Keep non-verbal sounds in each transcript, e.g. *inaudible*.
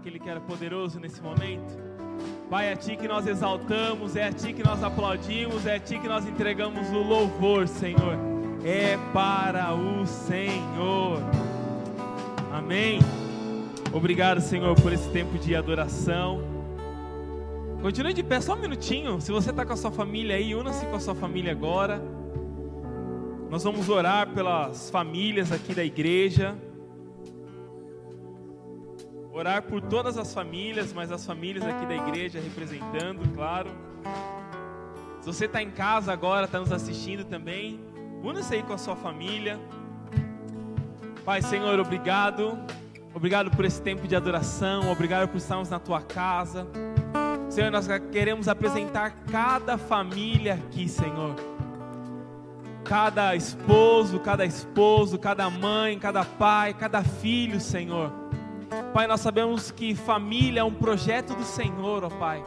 aquele que era poderoso nesse momento? Pai, é a Ti que nós exaltamos, é a Ti que nós aplaudimos, é a Ti que nós entregamos o louvor, Senhor. É para o Senhor. Amém. Obrigado, Senhor, por esse tempo de adoração. Continue de pé só um minutinho. Se você está com a sua família aí, una-se com a sua família agora. Nós vamos orar pelas famílias aqui da igreja. Orar por todas as famílias, mas as famílias aqui da igreja representando, claro. Se você está em casa agora, está nos assistindo também, una-se aí com a sua família. Pai, Senhor, obrigado. Obrigado por esse tempo de adoração. Obrigado por estarmos na tua casa. Senhor, nós queremos apresentar cada família aqui, Senhor. Cada esposo, cada esposo, cada mãe, cada pai, cada filho, Senhor. Pai, nós sabemos que família é um projeto do Senhor, ó Pai.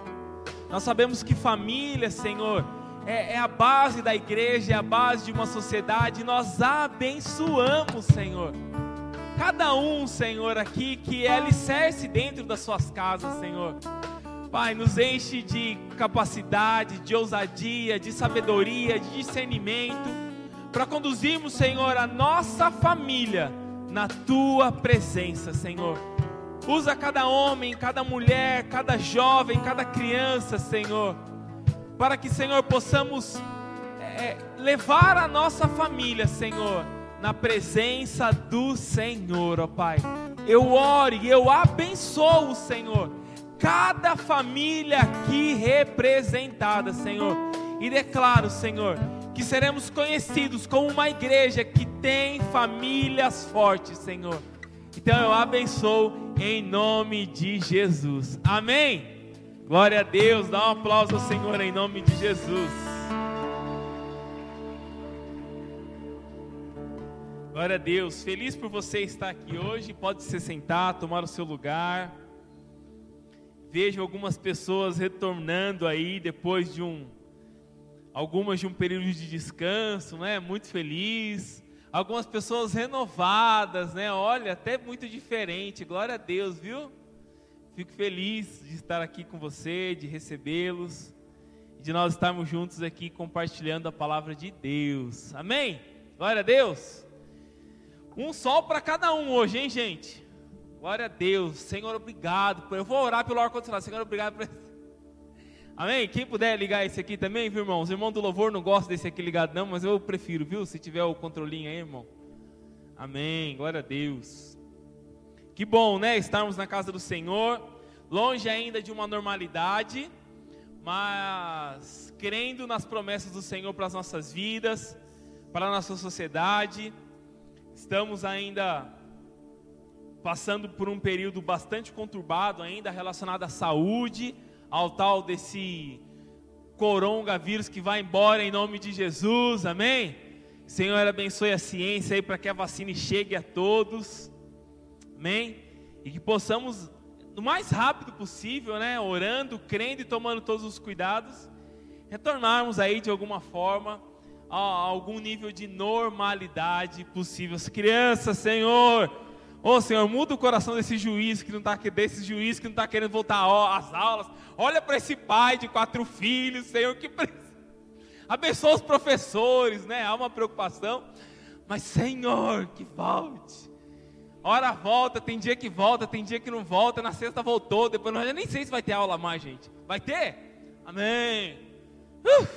Nós sabemos que família, Senhor, é, é, a base da igreja, é a base de uma sociedade. Nós abençoamos, Senhor. Cada um, Senhor, aqui que é alicerce dentro das suas casas, Senhor. Pai, nos enche de capacidade, de ousadia, de sabedoria, de discernimento, para conduzirmos, Senhor, a nossa família na tua presença, Senhor. Usa cada homem, cada mulher, cada jovem, cada criança, Senhor, para que, Senhor, possamos é, levar a nossa família, Senhor, na presença do Senhor, ó Pai. Eu oro e eu abençoo, Senhor cada família aqui representada, Senhor. E declaro, Senhor, que seremos conhecidos como uma igreja que tem famílias fortes, Senhor. Então eu abençoo em nome de Jesus. Amém. Glória a Deus. Dá um aplauso ao Senhor em nome de Jesus. Glória a Deus. Feliz por você estar aqui hoje. Pode se sentar, tomar o seu lugar vejo algumas pessoas retornando aí depois de um algumas de um período de descanso, né? Muito feliz. Algumas pessoas renovadas, né? Olha, até muito diferente. Glória a Deus, viu? Fico feliz de estar aqui com você, de recebê-los, de nós estarmos juntos aqui compartilhando a palavra de Deus. Amém? Glória a Deus. Um sol para cada um hoje, hein, gente? Glória a Deus. Senhor, obrigado. Eu vou orar pelo ar-condicionado. Senhor, obrigado por Amém? Quem puder ligar esse aqui também, viu, irmão? Os irmãos do louvor não gostam desse aqui ligado, não, mas eu prefiro, viu? Se tiver o controlinho aí, irmão. Amém. Glória a Deus. Que bom, né? Estarmos na casa do Senhor, longe ainda de uma normalidade, mas crendo nas promessas do Senhor para as nossas vidas, para a nossa sociedade. Estamos ainda passando por um período bastante conturbado ainda relacionado à saúde, ao tal desse coronavírus que vai embora em nome de Jesus, amém? Senhor, abençoe a ciência aí para que a vacina chegue a todos, amém? E que possamos, no mais rápido possível, né, orando, crendo e tomando todos os cuidados, retornarmos aí de alguma forma a algum nível de normalidade possível. As crianças, Senhor, Ô oh, Senhor, muda o coração desse juiz que não está desse juiz que não está querendo voltar às aulas. Olha para esse pai de quatro filhos, Senhor, que abençoa os professores, né? Há uma preocupação, mas Senhor, que volte. Hora volta, tem dia que volta, tem dia que não volta. Na sexta voltou, depois não, eu nem sei se vai ter aula mais, gente. Vai ter? Amém. Uh!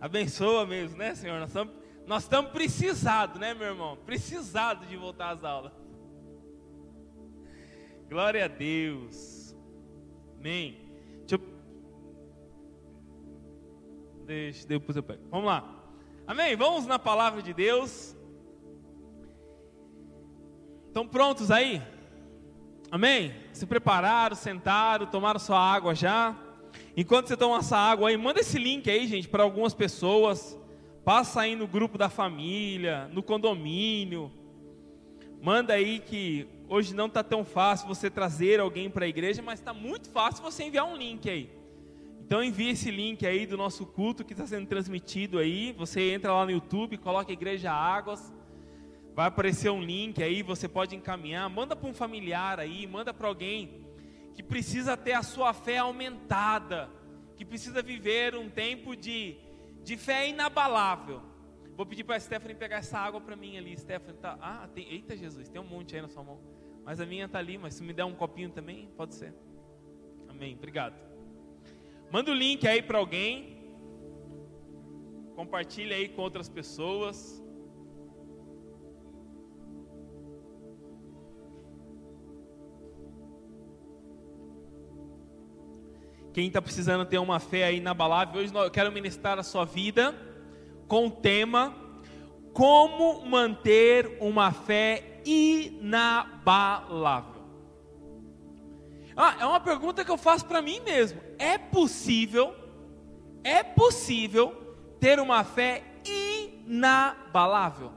Abençoa mesmo, né, Senhor? Nós estamos nós precisados, né, meu irmão? Precisados de voltar às aulas. Glória a Deus. Amém. Deixa eu. Deixa, depois eu pego. Vamos lá. Amém? Vamos na palavra de Deus. Estão prontos aí? Amém? Se prepararam, sentaram, tomaram sua água já. Enquanto você toma essa água aí, manda esse link aí, gente, para algumas pessoas. Passa aí no grupo da família, no condomínio. Manda aí que hoje não está tão fácil você trazer alguém para a igreja, mas está muito fácil você enviar um link aí. Então envie esse link aí do nosso culto que está sendo transmitido aí. Você entra lá no YouTube, coloca Igreja Águas. Vai aparecer um link aí, você pode encaminhar, manda para um familiar aí, manda para alguém que precisa ter a sua fé aumentada, que precisa viver um tempo de, de fé inabalável. Vou pedir para a Stephanie pegar essa água para mim ali. Stephanie tá. Ah, tem. Eita Jesus, tem um monte aí na sua mão. Mas a minha tá ali, mas se me der um copinho também, pode ser. Amém. Obrigado. Manda o link aí para alguém. Compartilha aí com outras pessoas. Quem está precisando ter uma fé aí inabalável, hoje eu quero ministrar a sua vida com o tema Como manter uma fé inabalável. Ah, é uma pergunta que eu faço para mim mesmo. É possível, é possível ter uma fé inabalável?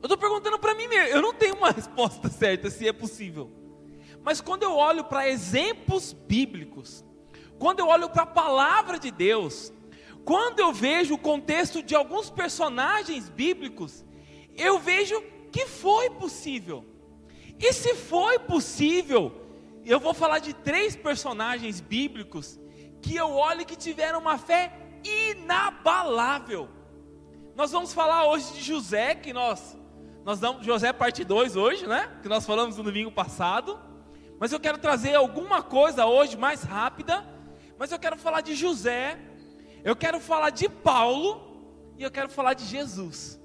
Eu estou perguntando para mim mesmo. Eu não tenho uma *laughs* resposta certa se é possível. Mas quando eu olho para exemplos bíblicos, quando eu olho para a palavra de Deus, quando eu vejo o contexto de alguns personagens bíblicos, eu vejo que foi possível. E se foi possível, eu vou falar de três personagens bíblicos que eu olho que tiveram uma fé inabalável. Nós vamos falar hoje de José, que nós nós damos José parte 2 hoje, né? Que nós falamos no domingo passado. Mas eu quero trazer alguma coisa hoje mais rápida. Mas eu quero falar de José, eu quero falar de Paulo e eu quero falar de Jesus.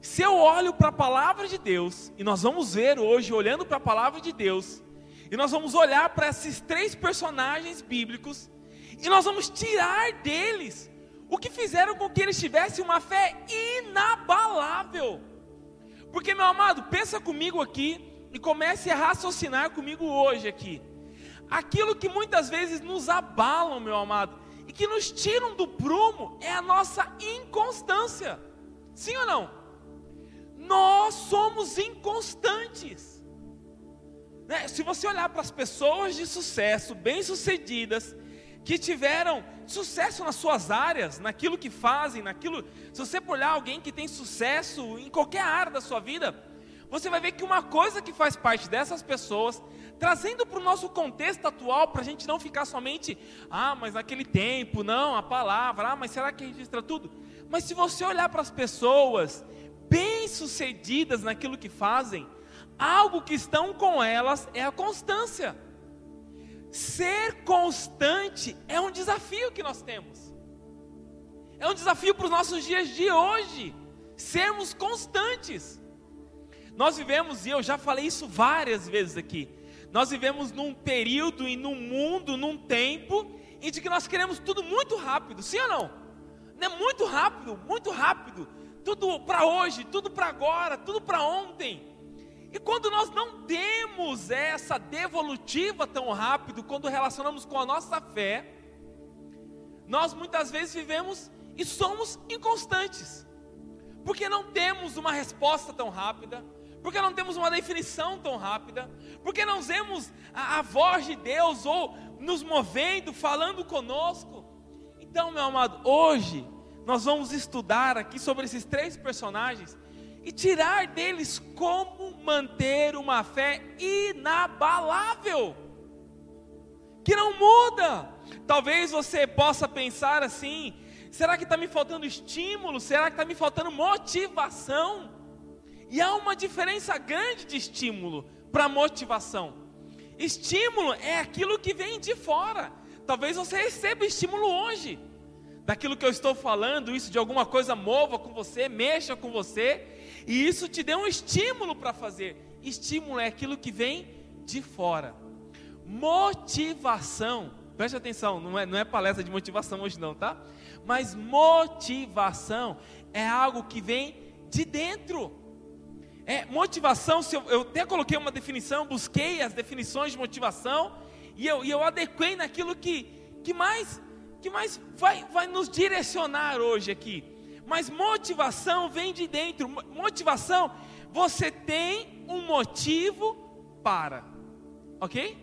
Se eu olho para a palavra de Deus, e nós vamos ver hoje, olhando para a palavra de Deus, e nós vamos olhar para esses três personagens bíblicos, e nós vamos tirar deles o que fizeram com que eles tivessem uma fé inabalável. Porque, meu amado, pensa comigo aqui e comece a raciocinar comigo hoje aqui. Aquilo que muitas vezes nos abalam, meu amado, e que nos tiram do prumo é a nossa inconstância. Sim ou não? Nós somos inconstantes. Né? Se você olhar para as pessoas de sucesso, bem-sucedidas, que tiveram sucesso nas suas áreas, naquilo que fazem, naquilo. Se você olhar alguém que tem sucesso em qualquer área da sua vida, você vai ver que uma coisa que faz parte dessas pessoas, trazendo para o nosso contexto atual, para a gente não ficar somente, ah, mas naquele tempo, não, a palavra, ah, mas será que registra tudo? Mas se você olhar para as pessoas bem-sucedidas naquilo que fazem, algo que estão com elas é a constância. Ser constante é um desafio que nós temos. É um desafio para os nossos dias de hoje. Sermos constantes. Nós vivemos, e eu já falei isso várias vezes aqui, nós vivemos num período e num mundo, num tempo, em que nós queremos tudo muito rápido, sim ou não? Não é muito rápido, muito rápido. Tudo para hoje, tudo para agora, tudo para ontem. E quando nós não temos essa devolutiva tão rápido, quando relacionamos com a nossa fé, nós muitas vezes vivemos e somos inconstantes, porque não temos uma resposta tão rápida, porque não temos uma definição tão rápida? Porque não vemos a, a voz de Deus ou nos movendo, falando conosco? Então, meu amado, hoje nós vamos estudar aqui sobre esses três personagens e tirar deles como manter uma fé inabalável, que não muda. Talvez você possa pensar assim: será que está me faltando estímulo? Será que está me faltando motivação? E há uma diferença grande de estímulo para motivação. Estímulo é aquilo que vem de fora. Talvez você receba estímulo hoje. Daquilo que eu estou falando, isso de alguma coisa mova com você, mexa com você, e isso te dê um estímulo para fazer. Estímulo é aquilo que vem de fora. Motivação, preste atenção, não é, não é palestra de motivação hoje não, tá? Mas motivação é algo que vem de dentro. É, motivação, eu, eu, até coloquei uma definição, busquei as definições de motivação e eu, e eu adequei naquilo que, que mais, que mais vai, vai nos direcionar hoje aqui. Mas motivação vem de dentro. Motivação, você tem um motivo para, ok?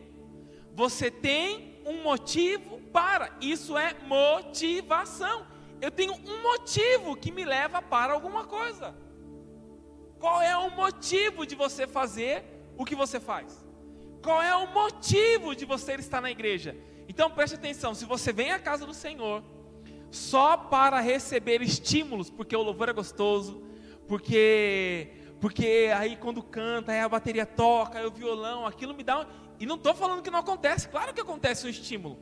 Você tem um motivo para. Isso é motivação. Eu tenho um motivo que me leva para alguma coisa. Qual é o motivo de você fazer o que você faz? Qual é o motivo de você estar na igreja? Então preste atenção: se você vem à casa do Senhor só para receber estímulos, porque o louvor é gostoso, porque porque aí quando canta, aí a bateria toca, aí o violão, aquilo me dá. E não estou falando que não acontece, claro que acontece um estímulo.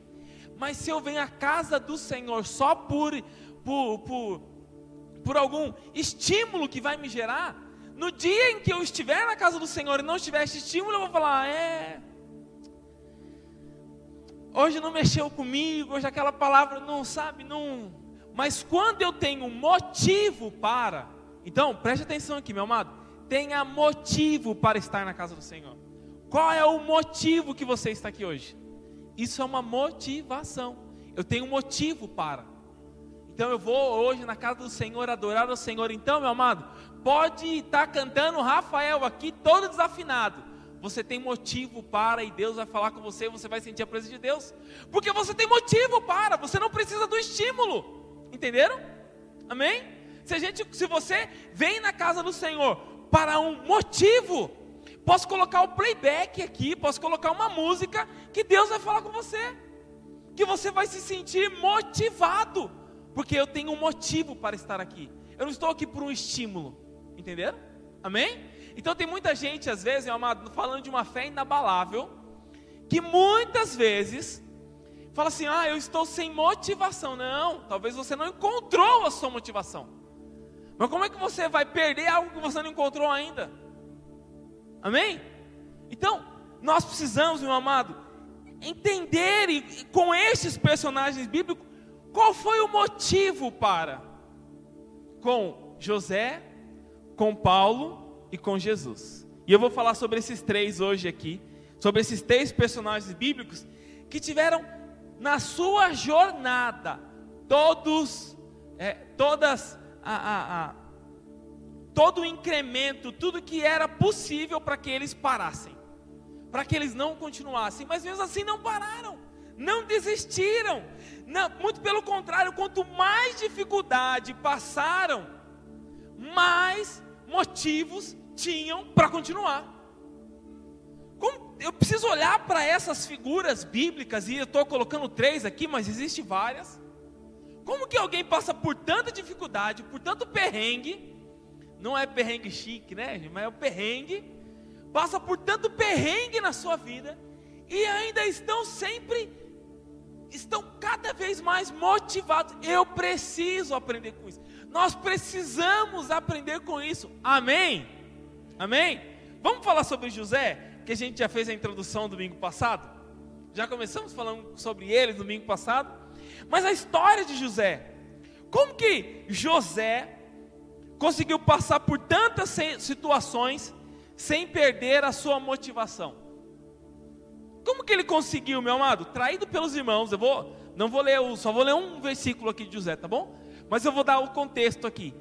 Mas se eu venho à casa do Senhor só por, por, por, por algum estímulo que vai me gerar, no dia em que eu estiver na casa do Senhor e não estiver esse estímulo, eu vou falar: é. Hoje não mexeu comigo, hoje aquela palavra não sabe, não. Mas quando eu tenho motivo para, então preste atenção aqui, meu amado, tenha motivo para estar na casa do Senhor. Qual é o motivo que você está aqui hoje? Isso é uma motivação. Eu tenho motivo para. Então eu vou hoje na casa do Senhor adorar o Senhor. Então, meu amado, pode estar cantando Rafael aqui todo desafinado. Você tem motivo para e Deus vai falar com você, você vai sentir a presença de Deus. Porque você tem motivo para, você não precisa do estímulo. Entenderam? Amém? Se a gente, se você vem na casa do Senhor para um motivo, Posso colocar o playback aqui, posso colocar uma música que Deus vai falar com você. Que você vai se sentir motivado, porque eu tenho um motivo para estar aqui. Eu não estou aqui por um estímulo. Entenderam? Amém? Então tem muita gente, às vezes, amado, falando de uma fé inabalável, que muitas vezes fala assim: ah, eu estou sem motivação. Não, talvez você não encontrou a sua motivação. Mas como é que você vai perder algo que você não encontrou ainda? Amém? Então, nós precisamos, meu amado, entender e, com estes personagens bíblicos qual foi o motivo para com José, com Paulo e com Jesus. E eu vou falar sobre esses três hoje aqui, sobre esses três personagens bíblicos que tiveram na sua jornada todos, é, todas a, a, a todo o incremento, tudo que era possível para que eles parassem, para que eles não continuassem, mas mesmo assim não pararam, não desistiram, não, muito pelo contrário, quanto mais dificuldade passaram, mais motivos tinham para continuar. Como, eu preciso olhar para essas figuras bíblicas, e eu estou colocando três aqui, mas existem várias. Como que alguém passa por tanta dificuldade, por tanto perrengue, não é perrengue chique, né? Mas é o perrengue. Passa por tanto perrengue na sua vida e ainda estão sempre estão cada vez mais motivados. Eu preciso aprender com isso. Nós precisamos aprender com isso. Amém? Amém? Vamos falar sobre José, que a gente já fez a introdução domingo passado. Já começamos falando sobre ele domingo passado. Mas a história de José. Como que José conseguiu passar por tantas situações sem perder a sua motivação. Como que ele conseguiu, meu amado? Traído pelos irmãos. Eu vou, não vou ler, só vou ler um versículo aqui de José, tá bom? Mas eu vou dar o contexto aqui.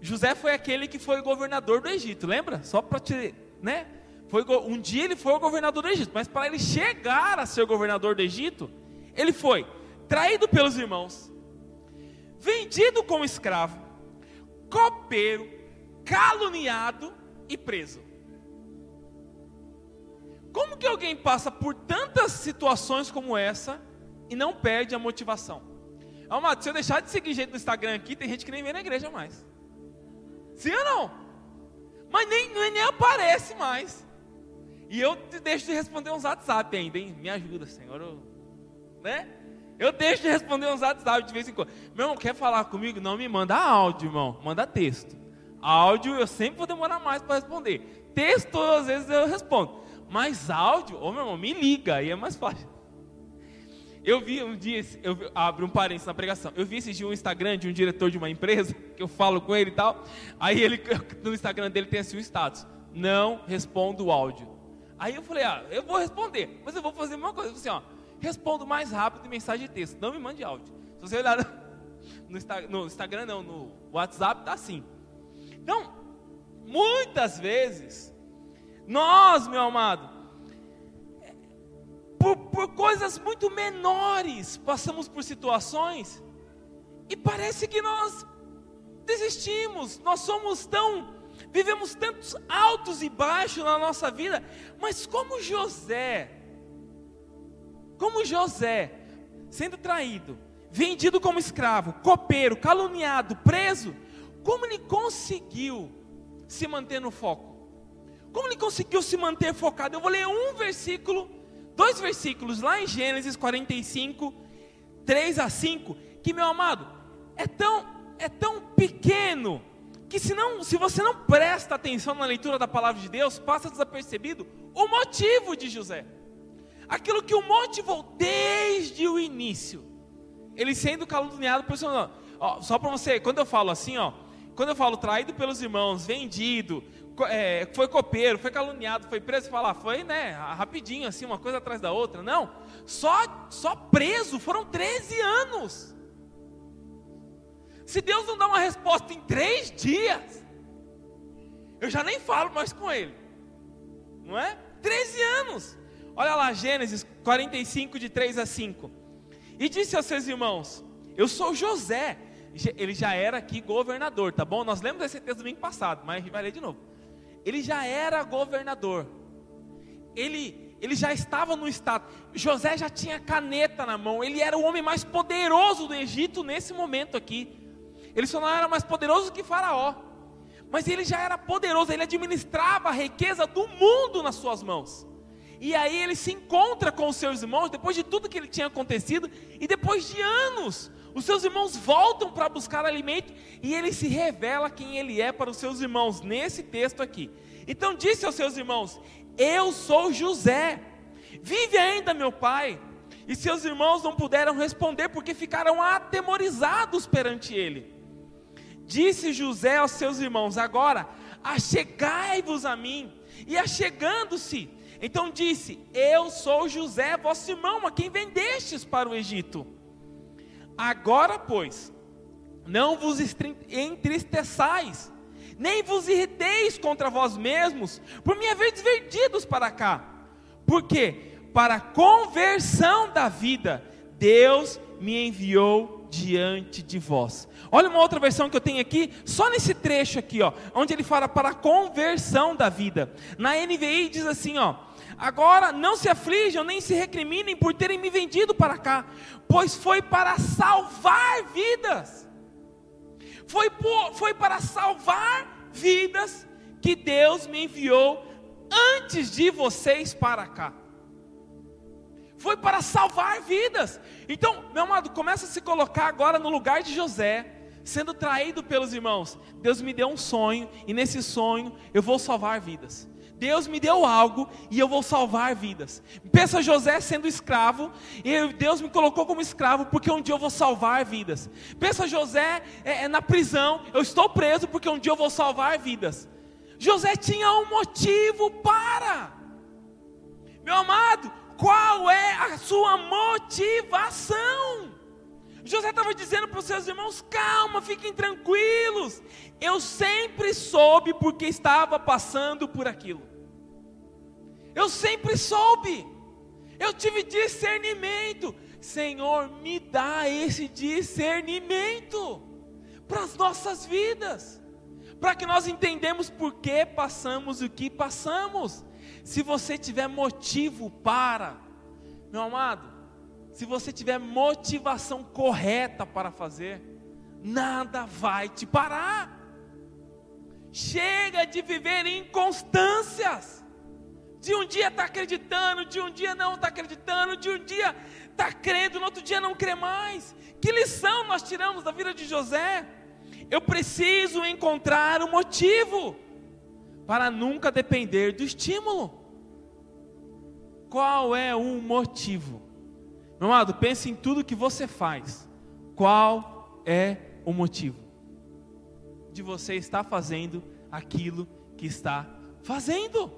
José foi aquele que foi governador do Egito, lembra? Só para te, né? Foi, um dia ele foi o governador do Egito, mas para ele chegar a ser governador do Egito, ele foi traído pelos irmãos, vendido como escravo, copeiro, caluniado e preso. Como que alguém passa por tantas situações como essa e não perde a motivação? Amado, se eu deixar de seguir gente no Instagram aqui, tem gente que nem vem na igreja mais. Sim ou não? Mas nem, nem aparece mais. E eu deixo de responder uns WhatsApp ainda, hein? Me ajuda, Senhor. Eu, né? Eu deixo de responder uns WhatsApp de vez em quando. Meu irmão, quer falar comigo? Não me manda áudio, irmão. Manda texto. Áudio eu sempre vou demorar mais para responder. Texto, às vezes eu respondo. Mas áudio, ô meu irmão, me liga, aí é mais fácil. Eu vi um dia, eu abro um parênteses na pregação. Eu vi esse dia um Instagram de um diretor de uma empresa, *laughs* que eu falo com ele e tal. Aí ele, *laughs* no Instagram dele tem assim o status: Não respondo o áudio. Aí eu falei: Ah, eu vou responder, mas eu vou fazer uma coisa. Assim, ó, respondo mais rápido em mensagem de texto. Não me mande áudio. Se você olhar *laughs* no, no Instagram, não, no WhatsApp, tá assim. Então, muitas vezes, nós, meu amado, por, por coisas muito menores, passamos por situações e parece que nós desistimos, nós somos tão vivemos tantos altos e baixos na nossa vida, mas como José, como José, sendo traído, vendido como escravo, copeiro, caluniado, preso, como ele conseguiu se manter no foco? Como ele conseguiu se manter focado? Eu vou ler um versículo, dois versículos lá em Gênesis 45, 3 a 5, que meu amado, é tão, é tão pequeno que se, não, se você não presta atenção na leitura da palavra de Deus, passa desapercebido o motivo de José. Aquilo que o motivou desde o início. Ele sendo caluniado por seu nome. Ó, só para você, quando eu falo assim, ó, quando eu falo traído pelos irmãos, vendido, é, foi copeiro, foi caluniado, foi preso, falar, foi, né, rapidinho, assim, uma coisa atrás da outra. Não, só, só preso foram 13 anos. Se Deus não dá uma resposta em três dias, eu já nem falo mais com ele, não é? 13 anos. Olha lá, Gênesis 45, de 3 a 5. E disse aos seus irmãos: Eu sou José. Ele já era aqui governador, tá bom? Nós lemos esse texto domingo passado, mas vai ler de novo. Ele já era governador. Ele, ele já estava no estado. José já tinha caneta na mão. Ele era o homem mais poderoso do Egito nesse momento aqui. Ele só não era mais poderoso que Faraó. Mas ele já era poderoso, ele administrava a riqueza do mundo nas suas mãos. E aí ele se encontra com os seus irmãos, depois de tudo que ele tinha acontecido, e depois de anos, os seus irmãos voltam para buscar alimento, e ele se revela quem ele é para os seus irmãos, nesse texto aqui. Então disse aos seus irmãos: Eu sou José, vive ainda meu pai. E seus irmãos não puderam responder, porque ficaram atemorizados perante ele. Disse José aos seus irmãos: Agora, achegai-vos a mim. E achegando-se, então disse: Eu sou José, vosso irmão, a quem vendestes para o Egito. Agora, pois, não vos entristeçais, nem vos irriteis contra vós mesmos, por me haver vendidos para cá. Porque para a conversão da vida, Deus me enviou diante de vós. Olha uma outra versão que eu tenho aqui, só nesse trecho aqui, ó, onde ele fala para a conversão da vida. Na NVI diz assim, ó: Agora não se aflijam nem se recriminem por terem me vendido para cá, pois foi para salvar vidas. Foi, por, foi para salvar vidas que Deus me enviou antes de vocês para cá foi para salvar vidas. Então, meu amado, começa a se colocar agora no lugar de José, sendo traído pelos irmãos. Deus me deu um sonho, e nesse sonho eu vou salvar vidas. Deus me deu algo e eu vou salvar vidas. Pensa José sendo escravo, Deus me colocou como escravo porque um dia eu vou salvar vidas. Pensa José é, é na prisão, eu estou preso porque um dia eu vou salvar vidas. José tinha um motivo para. Meu amado, qual é a sua motivação? José estava dizendo para os seus irmãos: calma, fiquem tranquilos. Eu sempre soube porque estava passando por aquilo. Eu sempre soube. Eu tive discernimento. Senhor, me dá esse discernimento para as nossas vidas, para que nós entendamos por que passamos o que passamos. Se você tiver motivo para, meu amado, se você tiver motivação correta para fazer, nada vai te parar. Chega de viver inconstâncias. De um dia está acreditando, de um dia não está acreditando, de um dia está crendo, no outro dia não crê mais. Que lição nós tiramos da vida de José? Eu preciso encontrar o um motivo para nunca depender do estímulo. Qual é o motivo? Meu amado, pense em tudo que você faz. Qual é o motivo de você estar fazendo aquilo que está fazendo?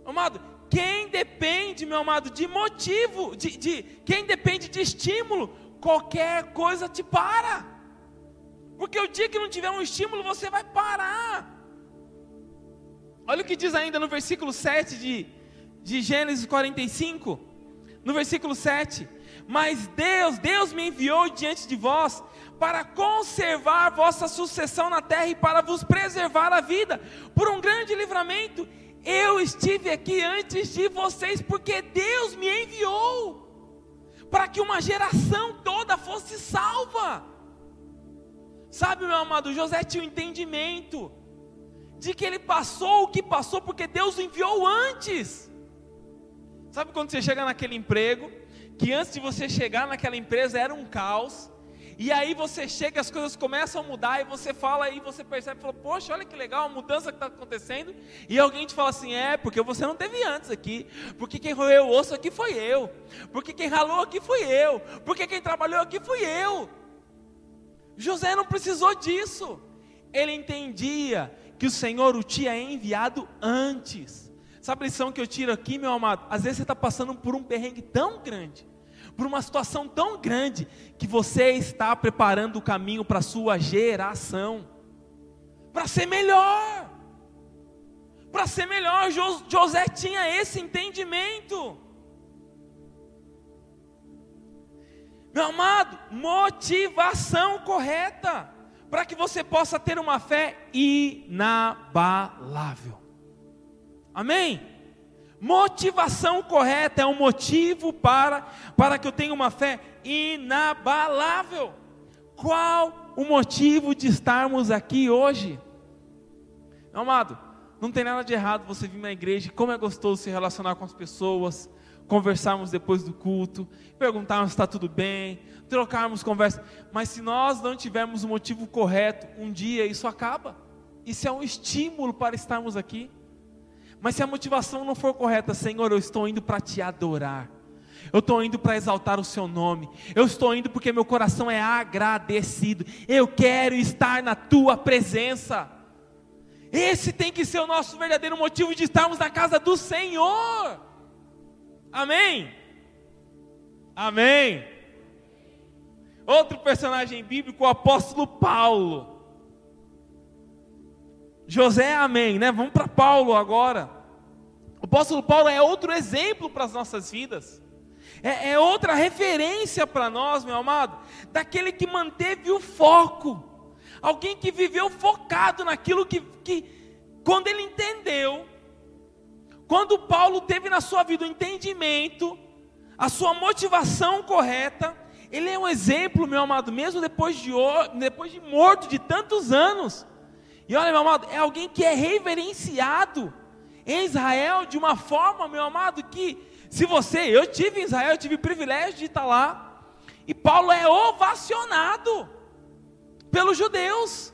Meu amado, quem depende, meu amado, de motivo, de, de quem depende de estímulo, qualquer coisa te para. Porque o dia que não tiver um estímulo, você vai parar. Olha o que diz ainda no versículo 7 de, de Gênesis 45. No versículo 7. Mas Deus, Deus me enviou diante de vós para conservar vossa sucessão na terra e para vos preservar a vida por um grande livramento. Eu estive aqui antes de vocês porque Deus me enviou para que uma geração toda fosse salva. Sabe, meu amado, José tinha o um entendimento de que ele passou o que passou porque Deus o enviou antes. Sabe quando você chega naquele emprego, que antes de você chegar naquela empresa era um caos, e aí você chega, as coisas começam a mudar, e você fala, e você percebe, fala, poxa, olha que legal a mudança que está acontecendo. E alguém te fala assim: é, porque você não teve antes aqui, porque quem roeu o osso aqui foi eu, porque quem ralou aqui fui eu, porque quem trabalhou aqui fui eu. José não precisou disso, ele entendia que o Senhor o tinha enviado antes. Sabe a lição que eu tiro aqui, meu amado? Às vezes você está passando por um perrengue tão grande por uma situação tão grande que você está preparando o caminho para a sua geração, para ser melhor. Para ser melhor, José tinha esse entendimento. Meu amado, motivação correta para que você possa ter uma fé inabalável. Amém? Motivação correta é um motivo para, para que eu tenha uma fé inabalável. Qual o motivo de estarmos aqui hoje? Amado, não tem nada de errado você vir na igreja, como é gostoso se relacionar com as pessoas, conversarmos depois do culto, perguntarmos se está tudo bem, trocarmos conversa. Mas se nós não tivermos o motivo correto, um dia isso acaba. Isso é um estímulo para estarmos aqui. Mas se a motivação não for correta, Senhor, eu estou indo para te adorar. Eu estou indo para exaltar o seu nome. Eu estou indo porque meu coração é agradecido. Eu quero estar na tua presença. Esse tem que ser o nosso verdadeiro motivo de estarmos na casa do Senhor. Amém? Amém. Outro personagem bíblico, o apóstolo Paulo. José, amém, né? Vamos para Paulo agora. O apóstolo Paulo é outro exemplo para as nossas vidas. É, é outra referência para nós, meu amado, daquele que manteve o foco. Alguém que viveu focado naquilo que, que quando ele entendeu, quando Paulo teve na sua vida o entendimento, a sua motivação correta, ele é um exemplo, meu amado, mesmo depois de, depois de morto de tantos anos. E olha, meu amado, é alguém que é reverenciado em Israel de uma forma, meu amado, que se você, eu tive em Israel, eu tive o privilégio de estar lá, e Paulo é ovacionado pelos judeus,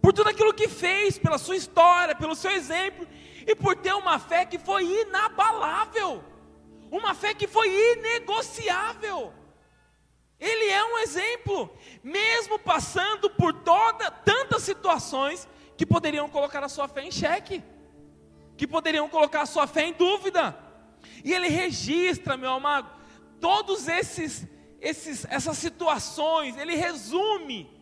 por tudo aquilo que fez, pela sua história, pelo seu exemplo, e por ter uma fé que foi inabalável, uma fé que foi inegociável. Ele é um exemplo, mesmo passando por toda, tantas situações que poderiam colocar a sua fé em xeque, que poderiam colocar a sua fé em dúvida. E ele registra, meu amado, todos esses, esses essas situações, ele resume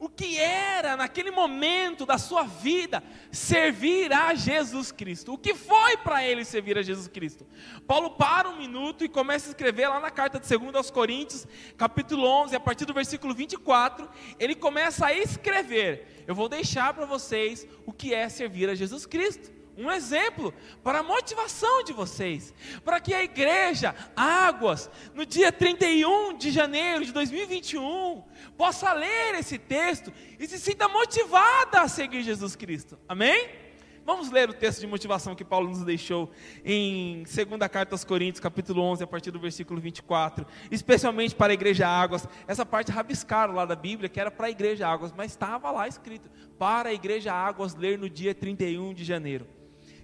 o que era naquele momento da sua vida servir a Jesus Cristo. O que foi para ele servir a Jesus Cristo? Paulo para um minuto e começa a escrever lá na carta de 2 aos Coríntios, capítulo 11, a partir do versículo 24, ele começa a escrever. Eu vou deixar para vocês o que é servir a Jesus Cristo um exemplo para a motivação de vocês, para que a igreja Águas, no dia 31 de janeiro de 2021, possa ler esse texto e se sinta motivada a seguir Jesus Cristo. Amém? Vamos ler o texto de motivação que Paulo nos deixou em 2 carta aos Coríntios, capítulo 11, a partir do versículo 24, especialmente para a igreja Águas. Essa parte rabiscaram lá da Bíblia, que era para a igreja Águas, mas estava lá escrito: para a igreja Águas ler no dia 31 de janeiro.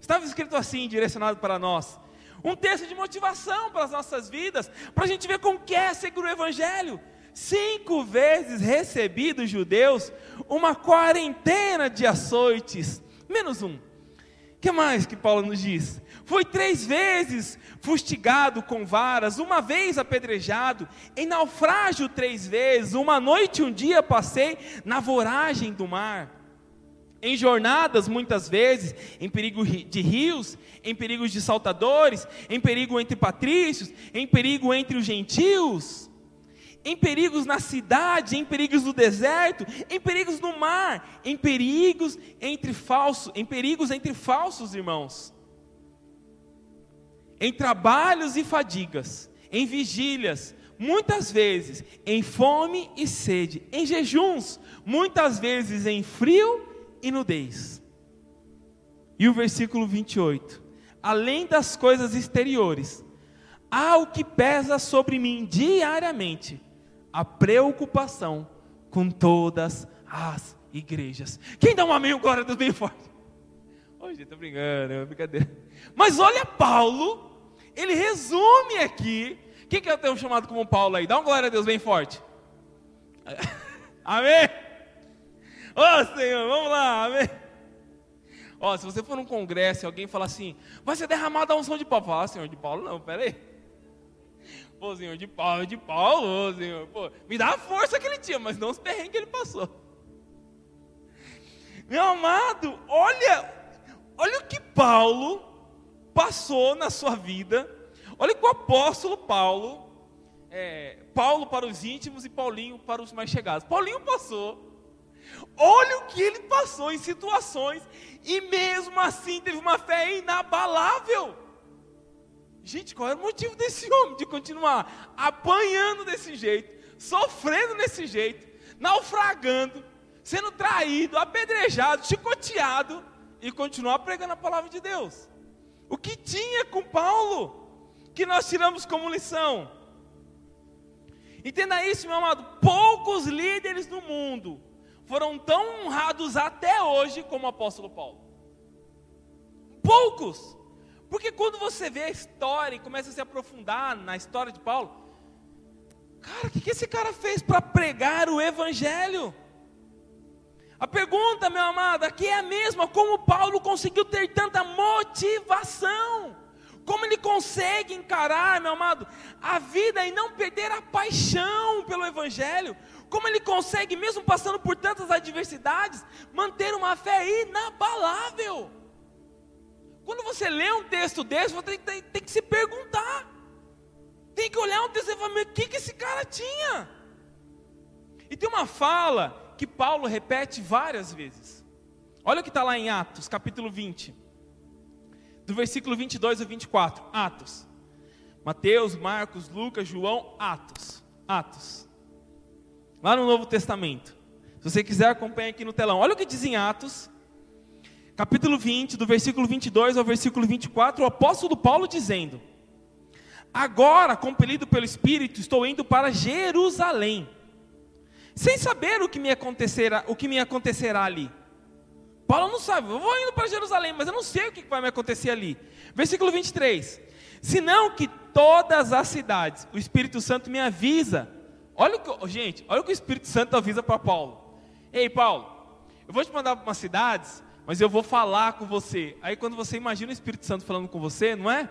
Estava escrito assim, direcionado para nós. Um texto de motivação para as nossas vidas, para a gente ver como que é seguir o Evangelho. Cinco vezes recebi dos judeus uma quarentena de açoites, menos um. Que mais que Paulo nos diz? Foi três vezes fustigado com varas, uma vez apedrejado, em naufrágio três vezes, uma noite e um dia passei na voragem do mar. Em jornadas, muitas vezes, em perigo de rios, em perigos de saltadores, em perigo entre patrícios, em perigo entre os gentios, em perigos na cidade, em perigos no deserto, em perigos no mar, em perigos entre falsos, em perigos entre falsos irmãos, em trabalhos e fadigas, em vigílias, muitas vezes em fome e sede, em jejuns, muitas vezes em frio e nudez. E o versículo 28. Além das coisas exteriores, há o que pesa sobre mim diariamente, a preocupação com todas as igrejas. Quem dá um amém, glória a Deus bem forte? Hoje estou brincando, é uma brincadeira. Mas olha Paulo, ele resume aqui. Quem quer ter um chamado como Paulo aí? Dá um glória a Deus bem forte. *laughs* Amém? Ô oh, Senhor, vamos lá, amém. Ó, se você for num congresso e alguém falar assim, vai ser derramada a unção de Paulo. Fala, ah, Senhor, de Paulo não, pera aí. Pô, Senhor, de Paulo, de Paulo, Senhor. Pô, me dá a força que ele tinha, mas não os perrengues que ele passou. Meu amado, olha, olha o que Paulo passou na sua vida. Olha que o apóstolo Paulo, é, Paulo para os íntimos e Paulinho para os mais chegados. Paulinho passou Olha o que ele passou em situações e mesmo assim teve uma fé inabalável. Gente, qual era o motivo desse homem de continuar apanhando desse jeito, sofrendo desse jeito, naufragando, sendo traído, apedrejado, chicoteado e continuar pregando a palavra de Deus? O que tinha com Paulo que nós tiramos como lição? Entenda isso, meu amado. Poucos líderes do mundo foram tão honrados até hoje como o apóstolo Paulo. Poucos. Porque quando você vê a história e começa a se aprofundar na história de Paulo, cara, o que, que esse cara fez para pregar o evangelho? A pergunta, meu amado, aqui é a mesma: como Paulo conseguiu ter tanta motivação? Como ele consegue encarar, meu amado, a vida e não perder a paixão pelo Evangelho? Como ele consegue, mesmo passando por tantas adversidades, manter uma fé inabalável? Quando você lê um texto desse, você tem, tem, tem que se perguntar. Tem que olhar um texto e falar, o que, que esse cara tinha? E tem uma fala que Paulo repete várias vezes. Olha o que está lá em Atos, capítulo 20, do versículo 22 ao 24. Atos. Mateus, Marcos, Lucas, João, Atos. Atos lá no Novo Testamento. Se você quiser, acompanhe aqui no telão. Olha o que diz em Atos, capítulo 20, do versículo 22 ao versículo 24, o apóstolo Paulo dizendo: Agora, compelido pelo Espírito, estou indo para Jerusalém, sem saber o que me acontecerá, o que me acontecerá ali. Paulo não sabe, eu vou indo para Jerusalém, mas eu não sei o que vai me acontecer ali. Versículo 23: Senão que todas as cidades, o Espírito Santo me avisa, Olha o que, gente, olha o que o Espírito Santo avisa para Paulo. Ei, Paulo, eu vou te mandar para umas cidades, mas eu vou falar com você. Aí quando você imagina o Espírito Santo falando com você, não é?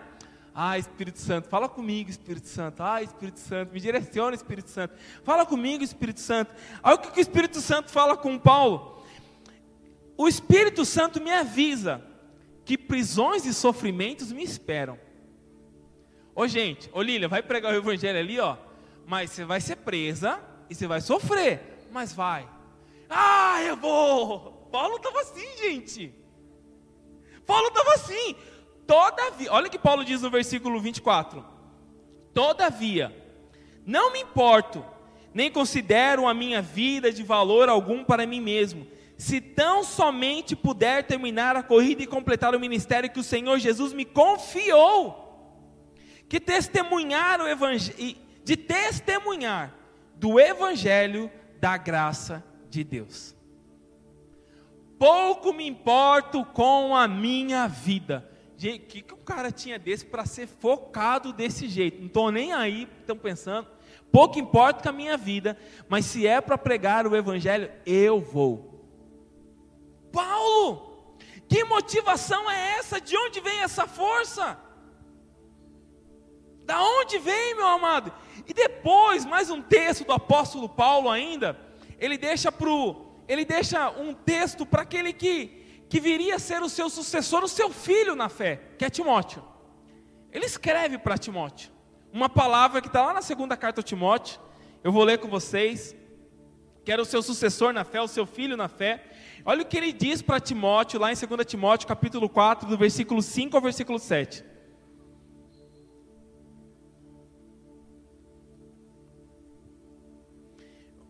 Ah, Espírito Santo, fala comigo, Espírito Santo. Ah, Espírito Santo, me direciona, Espírito Santo. Fala comigo, Espírito Santo. Olha o que o Espírito Santo fala com Paulo. O Espírito Santo me avisa que prisões e sofrimentos me esperam. Ô gente, ô Lília, vai pregar o evangelho ali, ó mas você vai ser presa e você vai sofrer, mas vai. Ah, eu vou. Paulo estava assim, gente. Paulo estava assim. Todavia, olha o que Paulo diz no versículo 24: Todavia, não me importo, nem considero a minha vida de valor algum para mim mesmo, se tão somente puder terminar a corrida e completar o ministério que o Senhor Jesus me confiou, que testemunhar o evangelho de testemunhar do evangelho da graça de Deus. Pouco me importo com a minha vida. Gente, o que, que um cara tinha desse para ser focado desse jeito? Não estou nem aí, estão pensando. Pouco importa com a minha vida, mas se é para pregar o evangelho, eu vou. Paulo, que motivação é essa? De onde vem essa força? Da onde vem, meu amado? E depois, mais um texto do apóstolo Paulo ainda, ele deixa para o ele deixa um texto para aquele que, que viria a ser o seu sucessor, o seu filho na fé, que é Timóteo. Ele escreve para Timóteo uma palavra que está lá na segunda carta a Timóteo. Eu vou ler com vocês. Que era o seu sucessor na fé, o seu filho na fé. Olha o que ele diz para Timóteo, lá em 2 Timóteo, capítulo 4, do versículo 5 ao versículo 7.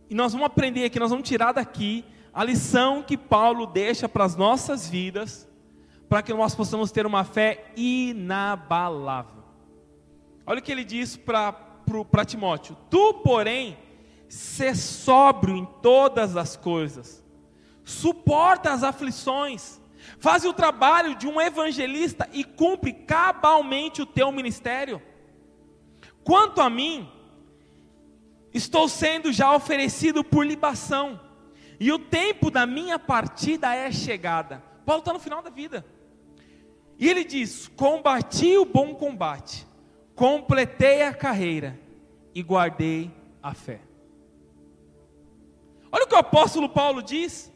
E nós vamos aprender aqui, nós vamos tirar daqui a lição que Paulo deixa para as nossas vidas, para que nós possamos ter uma fé inabalável. Olha o que ele diz para Timóteo: Tu, porém, se sóbrio em todas as coisas, suporta as aflições, faz o trabalho de um evangelista e cumpre cabalmente o teu ministério. Quanto a mim, estou sendo já oferecido por libação, e o tempo da minha partida é chegada. Paulo está no final da vida. E ele diz: Combati o bom combate, completei a carreira e guardei a fé. Olha o que o apóstolo Paulo diz: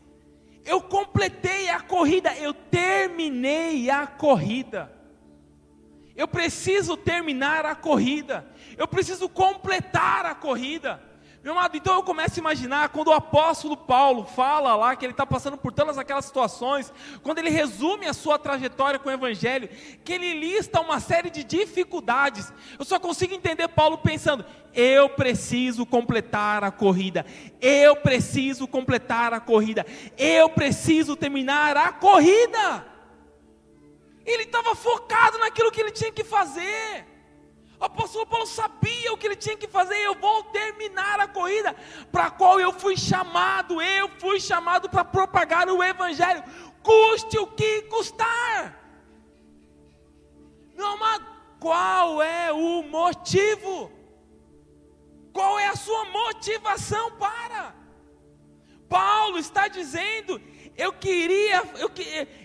Eu completei a corrida, eu terminei a corrida. Eu preciso terminar a corrida. Eu preciso completar a corrida. Meu amado, então eu começo a imaginar quando o apóstolo Paulo fala lá que ele está passando por todas aquelas situações, quando ele resume a sua trajetória com o Evangelho, que ele lista uma série de dificuldades. Eu só consigo entender Paulo pensando: eu preciso completar a corrida, eu preciso completar a corrida, eu preciso terminar a corrida. Ele estava focado naquilo que ele tinha que fazer. O apóstolo Paulo sabia o que ele tinha que fazer. Eu vou terminar a corrida para a qual eu fui chamado. Eu fui chamado para propagar o evangelho, custe o que custar. Meu amado, qual é o motivo? Qual é a sua motivação para? Paulo está dizendo eu queria, eu,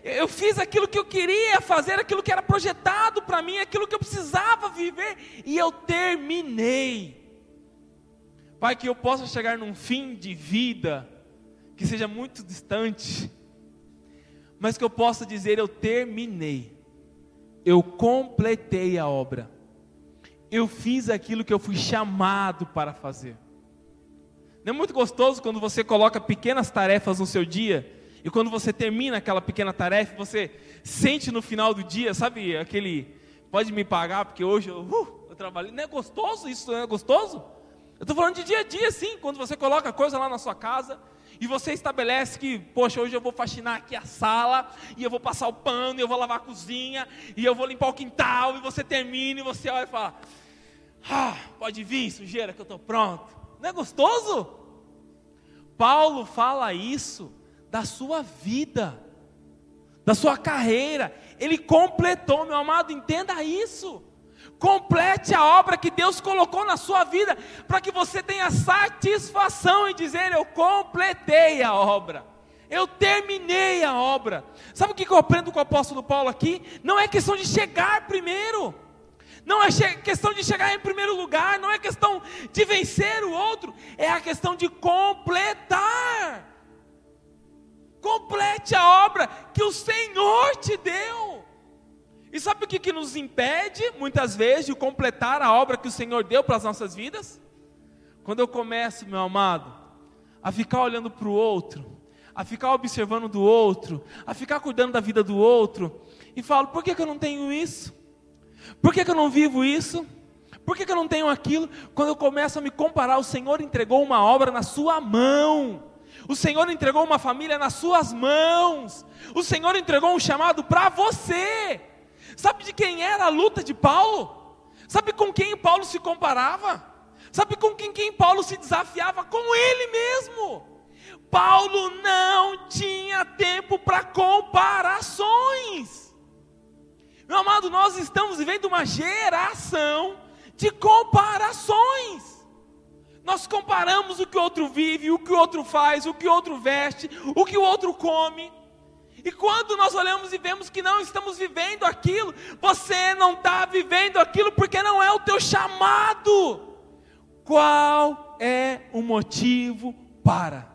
eu fiz aquilo que eu queria fazer, aquilo que era projetado para mim, aquilo que eu precisava viver, e eu terminei. Pai, que eu possa chegar num fim de vida que seja muito distante, mas que eu possa dizer: eu terminei, eu completei a obra, eu fiz aquilo que eu fui chamado para fazer. Não é muito gostoso quando você coloca pequenas tarefas no seu dia e quando você termina aquela pequena tarefa, você sente no final do dia, sabe, aquele, pode me pagar porque hoje eu, uh, eu trabalhei. Não é gostoso isso? Não é gostoso? Eu estou falando de dia a dia, sim, quando você coloca coisa lá na sua casa e você estabelece que, poxa, hoje eu vou faxinar aqui a sala, e eu vou passar o pano, e eu vou lavar a cozinha, e eu vou limpar o quintal, e você termina, e você olha e fala: Ah, pode vir, sujeira, que eu estou pronto. Não é gostoso? Paulo fala isso da sua vida, da sua carreira. Ele completou, meu amado, entenda isso. Complete a obra que Deus colocou na sua vida, para que você tenha satisfação em dizer: Eu completei a obra. Eu terminei a obra. Sabe o que eu aprendo com o apóstolo Paulo aqui? Não é questão de chegar primeiro, não é questão de chegar em primeiro lugar, não é questão de vencer o outro, é a questão de completar. Complete a obra que o Senhor te deu. E sabe o que, que nos impede, muitas vezes, de completar a obra que o Senhor deu para as nossas vidas? Quando eu começo, meu amado, a ficar olhando para o outro, a ficar observando do outro, a ficar cuidando da vida do outro, e falo: por que, que eu não tenho isso? Por que, que eu não vivo isso? Por que, que eu não tenho aquilo? Quando eu começo a me comparar, o Senhor entregou uma obra na sua mão. O Senhor entregou uma família nas suas mãos. O Senhor entregou um chamado para você. Sabe de quem era a luta de Paulo? Sabe com quem Paulo se comparava? Sabe com quem, quem Paulo se desafiava? Com ele mesmo. Paulo não tinha tempo para comparações. Meu amado, nós estamos vivendo uma geração de comparações. Nós comparamos o que o outro vive, o que o outro faz, o que o outro veste, o que o outro come. E quando nós olhamos e vemos que não estamos vivendo aquilo, você não está vivendo aquilo porque não é o teu chamado. Qual é o motivo para?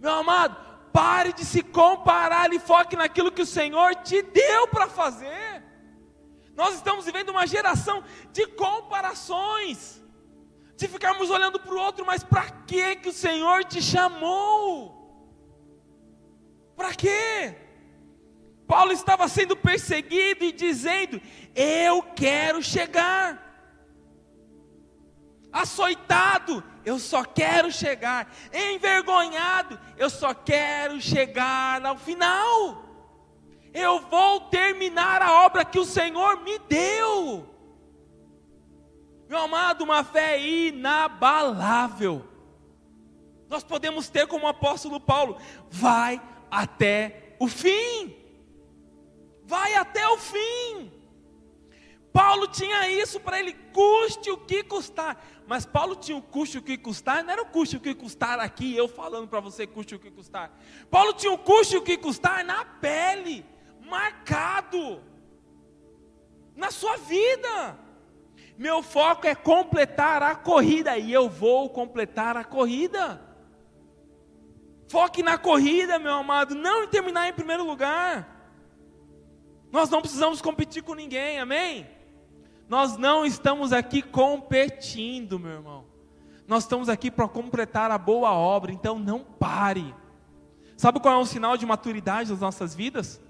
Meu amado, pare de se comparar e foque naquilo que o Senhor te deu para fazer. Nós estamos vivendo uma geração de comparações, de ficarmos olhando para o outro, mas para que que o Senhor te chamou? Para quê? Paulo estava sendo perseguido e dizendo: Eu quero chegar. Açoitado, eu só quero chegar. Envergonhado, eu só quero chegar ao final. Eu vou terminar a obra que o Senhor me deu. Meu amado, uma fé inabalável. Nós podemos ter como o apóstolo Paulo, vai até o fim. Vai até o fim. Paulo tinha isso para ele, custe o que custar. Mas Paulo tinha o custe o que custar, não era o custe o que custar aqui, eu falando para você custe o que custar. Paulo tinha o custe o que custar na pele, marcado, na sua vida. Meu foco é completar a corrida e eu vou completar a corrida. Foque na corrida, meu amado, não em terminar em primeiro lugar. Nós não precisamos competir com ninguém, amém? Nós não estamos aqui competindo, meu irmão. Nós estamos aqui para completar a boa obra, então não pare. Sabe qual é um sinal de maturidade das nossas vidas?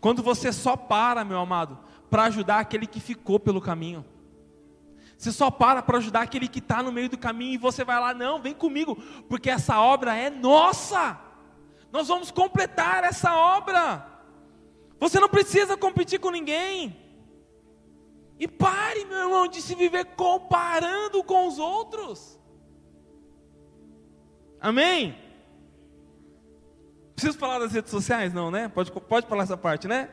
Quando você só para, meu amado, para ajudar aquele que ficou pelo caminho. Você só para para ajudar aquele que está no meio do caminho e você vai lá, não, vem comigo, porque essa obra é nossa. Nós vamos completar essa obra. Você não precisa competir com ninguém. E pare, meu irmão, de se viver comparando com os outros. Amém? Preciso falar das redes sociais? Não, né? Pode, pode falar essa parte, né?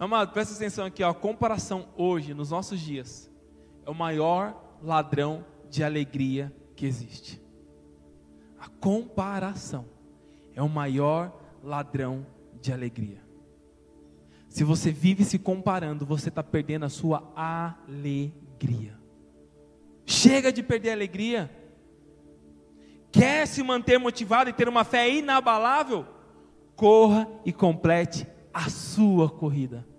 Amado, presta atenção aqui, ó. A comparação hoje, nos nossos dias, é o maior ladrão de alegria que existe. A comparação é o maior ladrão de alegria. Se você vive se comparando, você está perdendo a sua alegria. Chega de perder a alegria. Quer se manter motivado e ter uma fé inabalável? Corra e complete a sua corrida.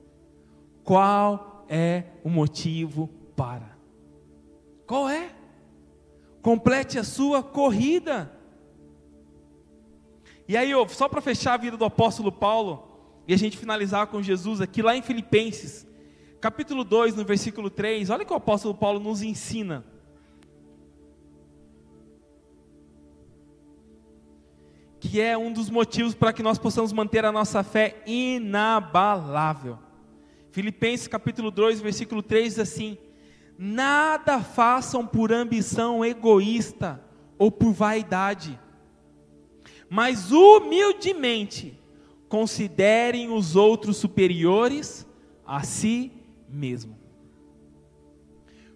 Qual é o motivo para? Qual é? Complete a sua corrida. E aí, só para fechar a vida do apóstolo Paulo, e a gente finalizar com Jesus aqui lá em Filipenses, capítulo 2, no versículo 3, olha que o apóstolo Paulo nos ensina. Que é um dos motivos para que nós possamos manter a nossa fé inabalável. Filipenses capítulo 2, versículo 3 diz assim: Nada façam por ambição egoísta ou por vaidade, mas humildemente considerem os outros superiores a si mesmo.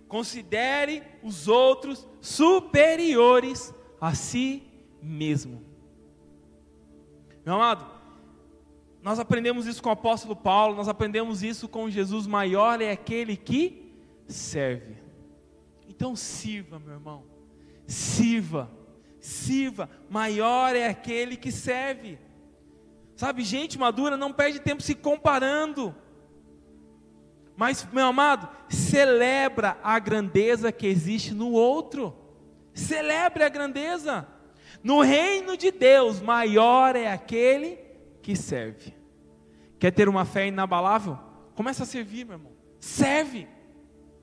Considere os outros superiores a si mesmo. Meu amado, nós aprendemos isso com o apóstolo Paulo, nós aprendemos isso com Jesus maior é aquele que serve. Então sirva, meu irmão. Sirva. Sirva. Maior é aquele que serve. Sabe, gente madura não perde tempo se comparando. Mas, meu amado, celebra a grandeza que existe no outro. Celebre a grandeza. No reino de Deus, maior é aquele que serve. Quer ter uma fé inabalável? Começa a servir, meu irmão. Serve.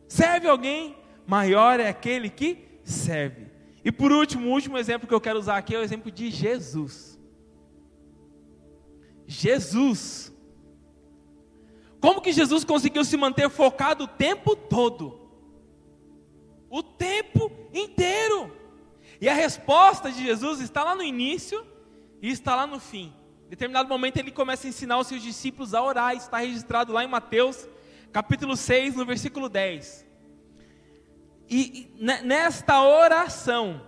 Serve alguém. Maior é aquele que serve. E por último, o último exemplo que eu quero usar aqui é o exemplo de Jesus. Jesus. Como que Jesus conseguiu se manter focado o tempo todo? O tempo inteiro. E a resposta de Jesus está lá no início e está lá no fim. Determinado momento ele começa a ensinar os seus discípulos a orar, está registrado lá em Mateus, capítulo 6, no versículo 10. E nesta oração,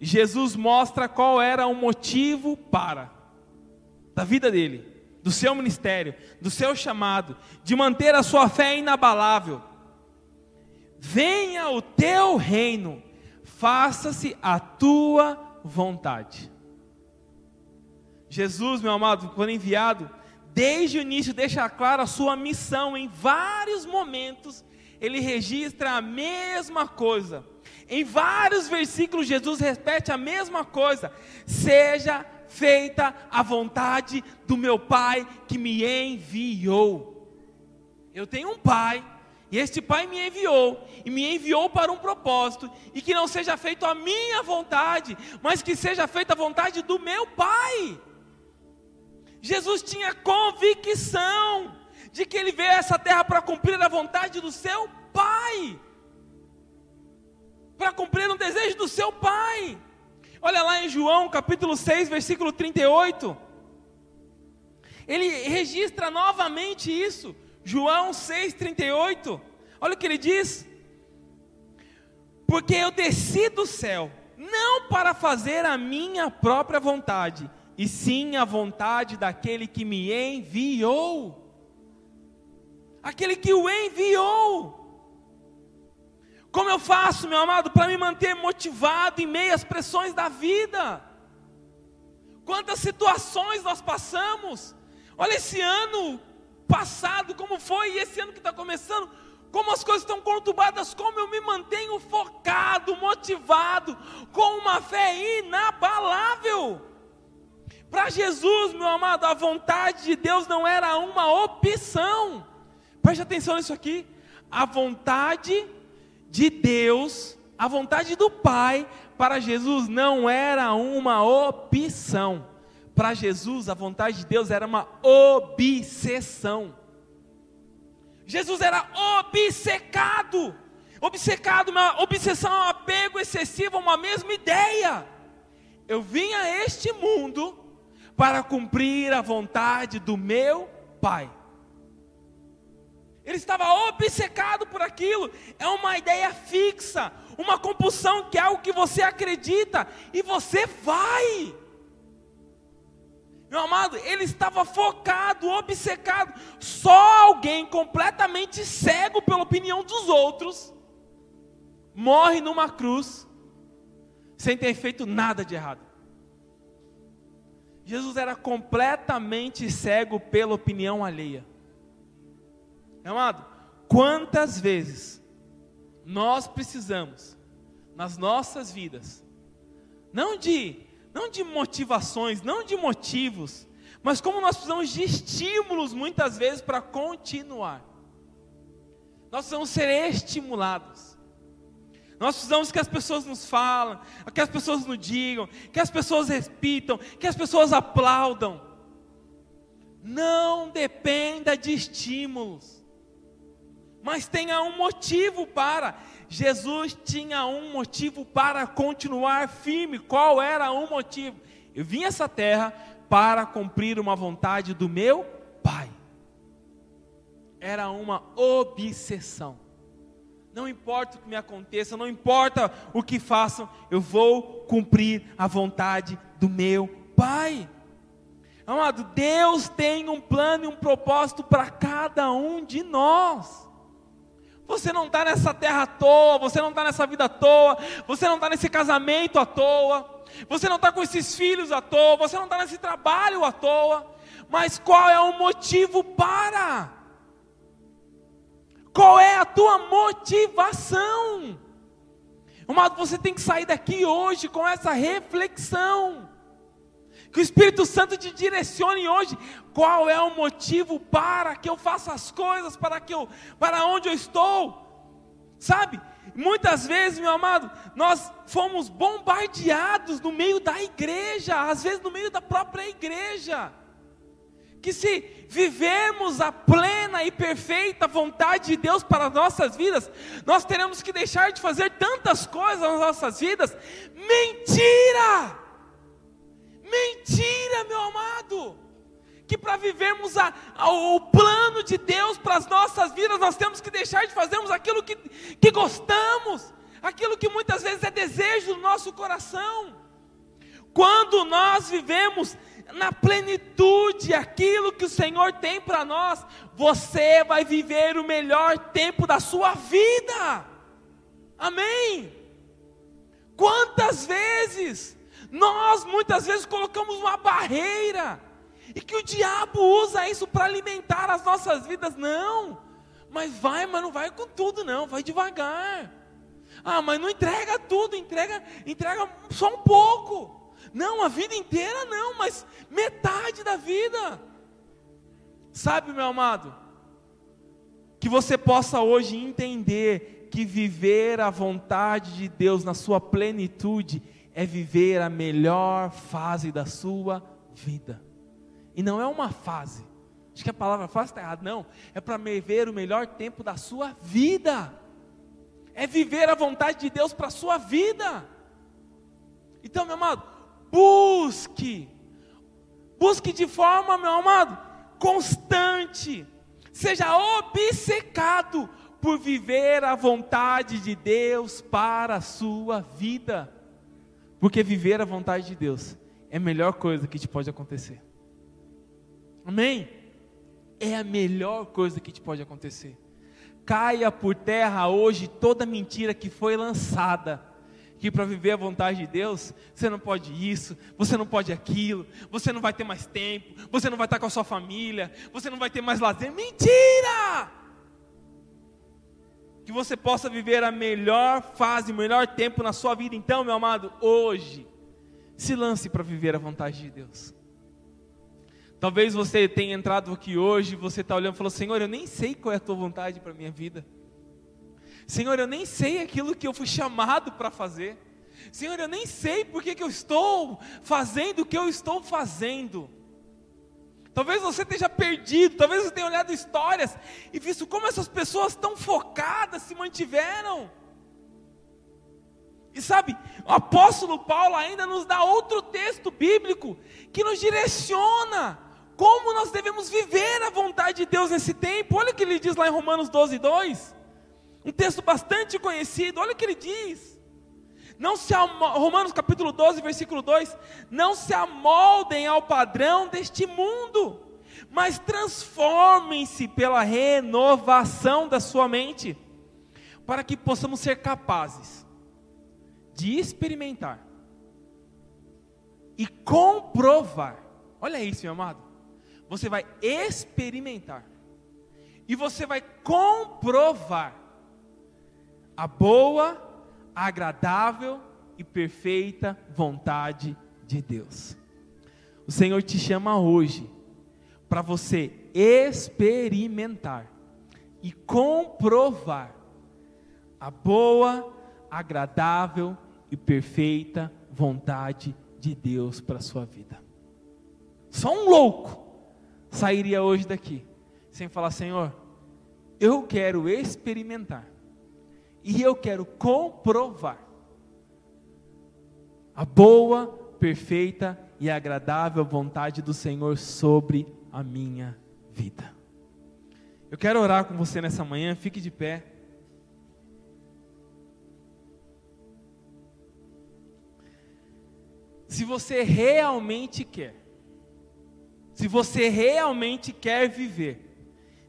Jesus mostra qual era o motivo para da vida dele, do seu ministério, do seu chamado, de manter a sua fé inabalável. Venha o teu reino, faça-se a tua vontade. Jesus, meu amado, quando enviado, desde o início deixa claro a sua missão em vários momentos, ele registra a mesma coisa. Em vários versículos, Jesus repete a mesma coisa: seja feita a vontade do meu Pai que me enviou. Eu tenho um Pai, e este Pai me enviou, e me enviou para um propósito, e que não seja feita a minha vontade, mas que seja feita a vontade do meu Pai. Jesus tinha convicção de que ele veio a essa terra para cumprir a vontade do seu Pai, para cumprir o desejo do seu Pai. Olha lá em João capítulo 6, versículo 38. Ele registra novamente isso. João 6,38. Olha o que ele diz. Porque eu desci do céu, não para fazer a minha própria vontade, e sim a vontade daquele que me enviou. Aquele que o enviou. Como eu faço, meu amado, para me manter motivado em meio às pressões da vida? Quantas situações nós passamos? Olha esse ano passado, como foi, e esse ano que está começando, como as coisas estão conturbadas, como eu me mantenho focado, motivado, com uma fé inabalável. Para Jesus, meu amado, a vontade de Deus não era uma opção. Preste atenção nisso aqui. A vontade de Deus, a vontade do Pai para Jesus não era uma opção. Para Jesus, a vontade de Deus era uma obsessão. Jesus era obcecado. Obcecado, uma obsessão, um apego excessivo a uma mesma ideia. Eu vim a este mundo para cumprir a vontade do meu Pai. Ele estava obcecado por aquilo. É uma ideia fixa, uma compulsão que é algo que você acredita e você vai. Meu amado, ele estava focado, obcecado. Só alguém completamente cego pela opinião dos outros morre numa cruz sem ter feito nada de errado. Jesus era completamente cego pela opinião alheia. Amado, quantas vezes nós precisamos nas nossas vidas, não de não de motivações, não de motivos, mas como nós precisamos de estímulos muitas vezes para continuar. Nós precisamos ser estimulados. Nós precisamos que as pessoas nos falem, que as pessoas nos digam, que as pessoas repitam, que as pessoas aplaudam. Não dependa de estímulos mas tenha um motivo para. Jesus tinha um motivo para continuar firme. Qual era o motivo? Eu vim a essa terra para cumprir uma vontade do meu Pai. Era uma obsessão. Não importa o que me aconteça, não importa o que façam, eu vou cumprir a vontade do meu Pai. Amado, Deus tem um plano e um propósito para cada um de nós. Você não está nessa terra à toa, você não está nessa vida à toa, você não está nesse casamento à toa, você não está com esses filhos à toa, você não está nesse trabalho à toa. Mas qual é o motivo para? Qual é a tua motivação? Amado, você tem que sair daqui hoje com essa reflexão. Que o Espírito Santo te direcione hoje. Qual é o motivo para que eu faça as coisas, para que eu, para onde eu estou? Sabe? Muitas vezes, meu amado, nós fomos bombardeados no meio da igreja, às vezes no meio da própria igreja. Que se vivermos a plena e perfeita vontade de Deus para as nossas vidas, nós teremos que deixar de fazer tantas coisas nas nossas vidas. Mentira! Mentira, meu amado! Que para vivermos a, a, o plano de Deus para as nossas vidas, nós temos que deixar de fazermos aquilo que, que gostamos, aquilo que muitas vezes é desejo do nosso coração. Quando nós vivemos na plenitude aquilo que o Senhor tem para nós, você vai viver o melhor tempo da sua vida. Amém? Quantas vezes Nós muitas vezes colocamos uma barreira e que o diabo usa isso para alimentar as nossas vidas. Não, mas vai, mas não vai com tudo, não, vai devagar. Ah, mas não entrega tudo, entrega, entrega só um pouco. Não, a vida inteira não, mas metade da vida. Sabe, meu amado, que você possa hoje entender que viver a vontade de Deus na sua plenitude é viver a melhor fase da sua vida. E não é uma fase. Acho que a palavra fase está errada. Não. É para viver o melhor tempo da sua vida. É viver a vontade de Deus para a sua vida. Então, meu amado, busque. Busque de forma, meu amado, constante. Seja obcecado por viver a vontade de Deus para a sua vida. Porque viver a vontade de Deus é a melhor coisa que te pode acontecer. Amém? É a melhor coisa que te pode acontecer. Caia por terra hoje toda mentira que foi lançada. Que para viver a vontade de Deus, você não pode isso, você não pode aquilo, você não vai ter mais tempo, você não vai estar com a sua família, você não vai ter mais lazer. Mentira! Que você possa viver a melhor fase, o melhor tempo na sua vida. Então, meu amado, hoje, se lance para viver a vontade de Deus. Talvez você tenha entrado aqui hoje, você está olhando e falou: Senhor, eu nem sei qual é a tua vontade para a minha vida. Senhor, eu nem sei aquilo que eu fui chamado para fazer. Senhor, eu nem sei por que, que eu estou fazendo o que eu estou fazendo. Talvez você esteja perdido, talvez você tenha olhado histórias e visto como essas pessoas tão focadas se mantiveram. E sabe, o apóstolo Paulo ainda nos dá outro texto bíblico que nos direciona como nós devemos viver a vontade de Deus nesse tempo. Olha o que ele diz lá em Romanos 12, 2. Um texto bastante conhecido. Olha o que ele diz. Não se Romanos capítulo 12, versículo 2, não se amoldem ao padrão deste mundo, mas transformem-se pela renovação da sua mente, para que possamos ser capazes de experimentar e comprovar. Olha isso, meu amado você vai experimentar e você vai comprovar a boa, agradável e perfeita vontade de Deus. O Senhor te chama hoje para você experimentar e comprovar a boa, agradável e perfeita vontade de Deus para a sua vida. Só um louco sairia hoje daqui sem falar: Senhor, eu quero experimentar e eu quero comprovar a boa, perfeita e agradável vontade do Senhor sobre a minha vida. Eu quero orar com você nessa manhã, fique de pé. Se você realmente quer se você realmente quer viver,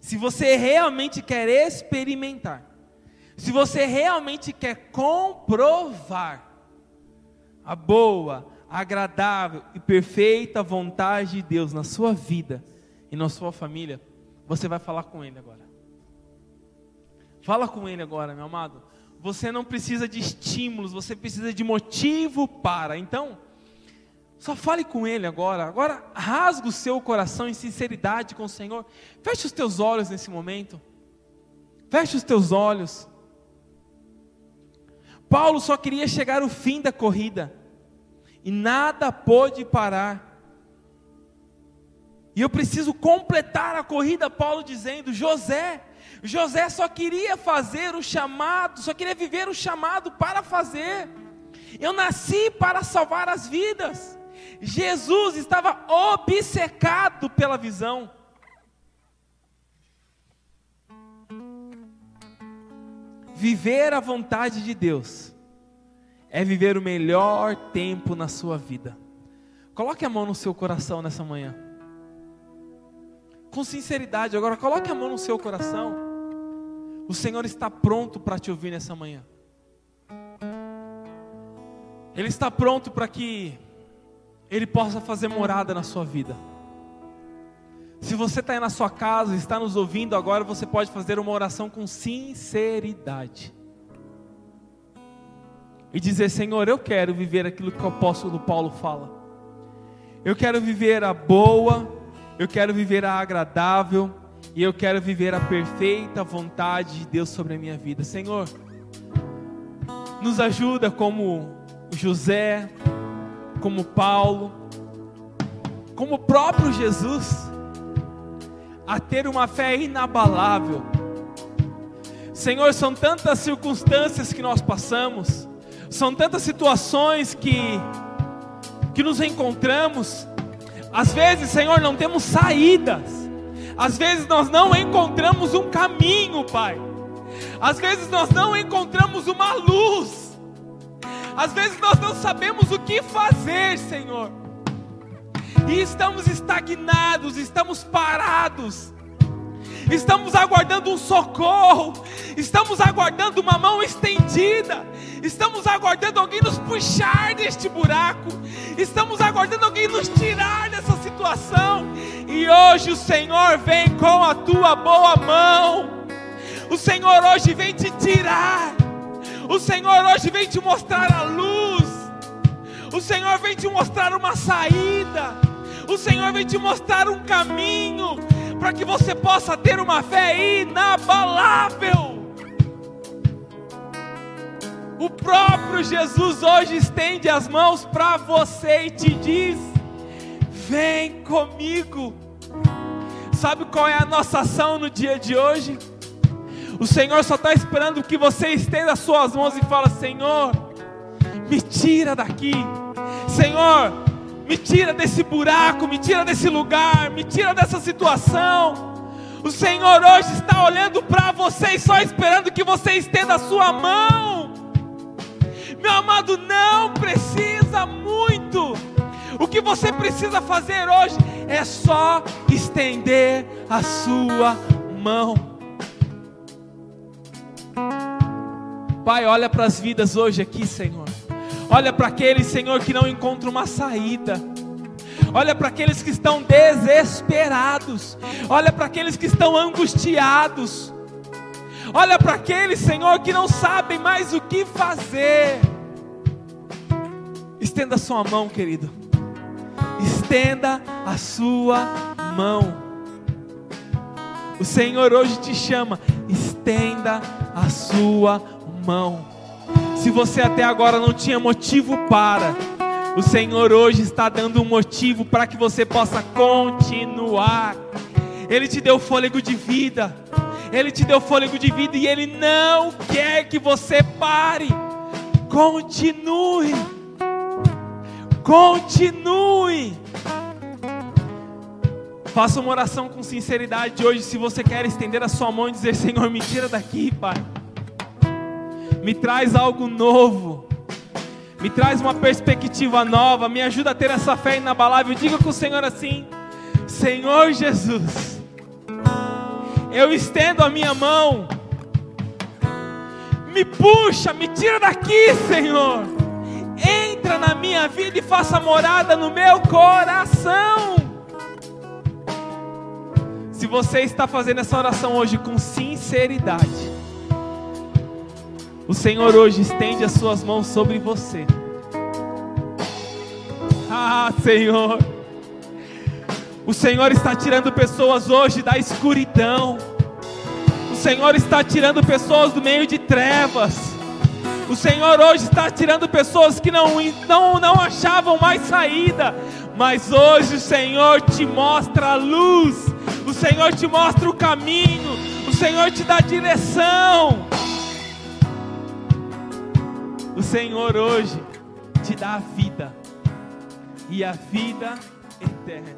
se você realmente quer experimentar, se você realmente quer comprovar a boa, agradável e perfeita vontade de Deus na sua vida e na sua família, você vai falar com Ele agora. Fala com Ele agora, meu amado. Você não precisa de estímulos, você precisa de motivo para. Então, só fale com Ele agora. Agora rasga o seu coração em sinceridade com o Senhor. Feche os teus olhos nesse momento. Feche os teus olhos. Paulo só queria chegar ao fim da corrida. E nada pôde parar. E eu preciso completar a corrida, Paulo dizendo: José, José só queria fazer o chamado, só queria viver o chamado para fazer. Eu nasci para salvar as vidas. Jesus estava obcecado pela visão. Viver a vontade de Deus é viver o melhor tempo na sua vida. Coloque a mão no seu coração nessa manhã. Com sinceridade, agora coloque a mão no seu coração. O Senhor está pronto para te ouvir nessa manhã. Ele está pronto para que Ele possa fazer morada na sua vida. Se você está aí na sua casa, está nos ouvindo agora, você pode fazer uma oração com sinceridade. E dizer: Senhor, eu quero viver aquilo que o apóstolo Paulo fala. Eu quero viver a boa, eu quero viver a agradável, e eu quero viver a perfeita vontade de Deus sobre a minha vida. Senhor, nos ajuda como José, como Paulo, como o próprio Jesus, a ter uma fé inabalável. Senhor, são tantas circunstâncias que nós passamos, são tantas situações que que nos encontramos. Às vezes, Senhor, não temos saídas. Às vezes nós não encontramos um caminho, Pai. Às vezes nós não encontramos uma luz. Às vezes nós não sabemos o que fazer, Senhor. E estamos estagnados, estamos parados. Estamos aguardando um socorro, estamos aguardando uma mão estendida, estamos aguardando alguém nos puxar deste buraco, estamos aguardando alguém nos tirar dessa situação, e hoje o Senhor vem com a tua boa mão, o Senhor hoje vem te tirar, o Senhor hoje vem te mostrar a luz, o Senhor vem te mostrar uma saída, o Senhor vem te mostrar um caminho, para que você possa ter uma fé inabalável. O próprio Jesus hoje estende as mãos para você e te diz: Vem comigo. Sabe qual é a nossa ação no dia de hoje? O Senhor só está esperando que você estenda as suas mãos e fala: Senhor, me tira daqui. Senhor, me tira desse buraco, me tira desse lugar, me tira dessa situação. O Senhor hoje está olhando para você e só esperando que você estenda a sua mão. Meu amado, não precisa muito. O que você precisa fazer hoje é só estender a sua mão. Pai, olha para as vidas hoje aqui, Senhor. Olha para aqueles, Senhor, que não encontram uma saída. Olha para aqueles que estão desesperados. Olha para aqueles que estão angustiados. Olha para aqueles, Senhor, que não sabem mais o que fazer. Estenda a sua mão, querido. Estenda a sua mão. O Senhor hoje te chama. Estenda a sua mão. Se você até agora não tinha motivo para, o Senhor hoje está dando um motivo para que você possa continuar. Ele te deu fôlego de vida. Ele te deu fôlego de vida e ele não quer que você pare. Continue. Continue. Faça uma oração com sinceridade hoje. Se você quer estender a sua mão e dizer: Senhor, me tira daqui, Pai me traz algo novo, me traz uma perspectiva nova, me ajuda a ter essa fé inabalável. Diga com o Senhor assim: Senhor Jesus, eu estendo a minha mão, me puxa, me tira daqui, Senhor. Entra na minha vida e faça morada no meu coração. Se você está fazendo essa oração hoje com sinceridade, o Senhor hoje estende as suas mãos sobre você. Ah, Senhor. O Senhor está tirando pessoas hoje da escuridão. O Senhor está tirando pessoas do meio de trevas. O Senhor hoje está tirando pessoas que não, não, não achavam mais saída. Mas hoje o Senhor te mostra a luz. O Senhor te mostra o caminho. O Senhor te dá direção. O Senhor hoje te dá a vida e a vida eterna.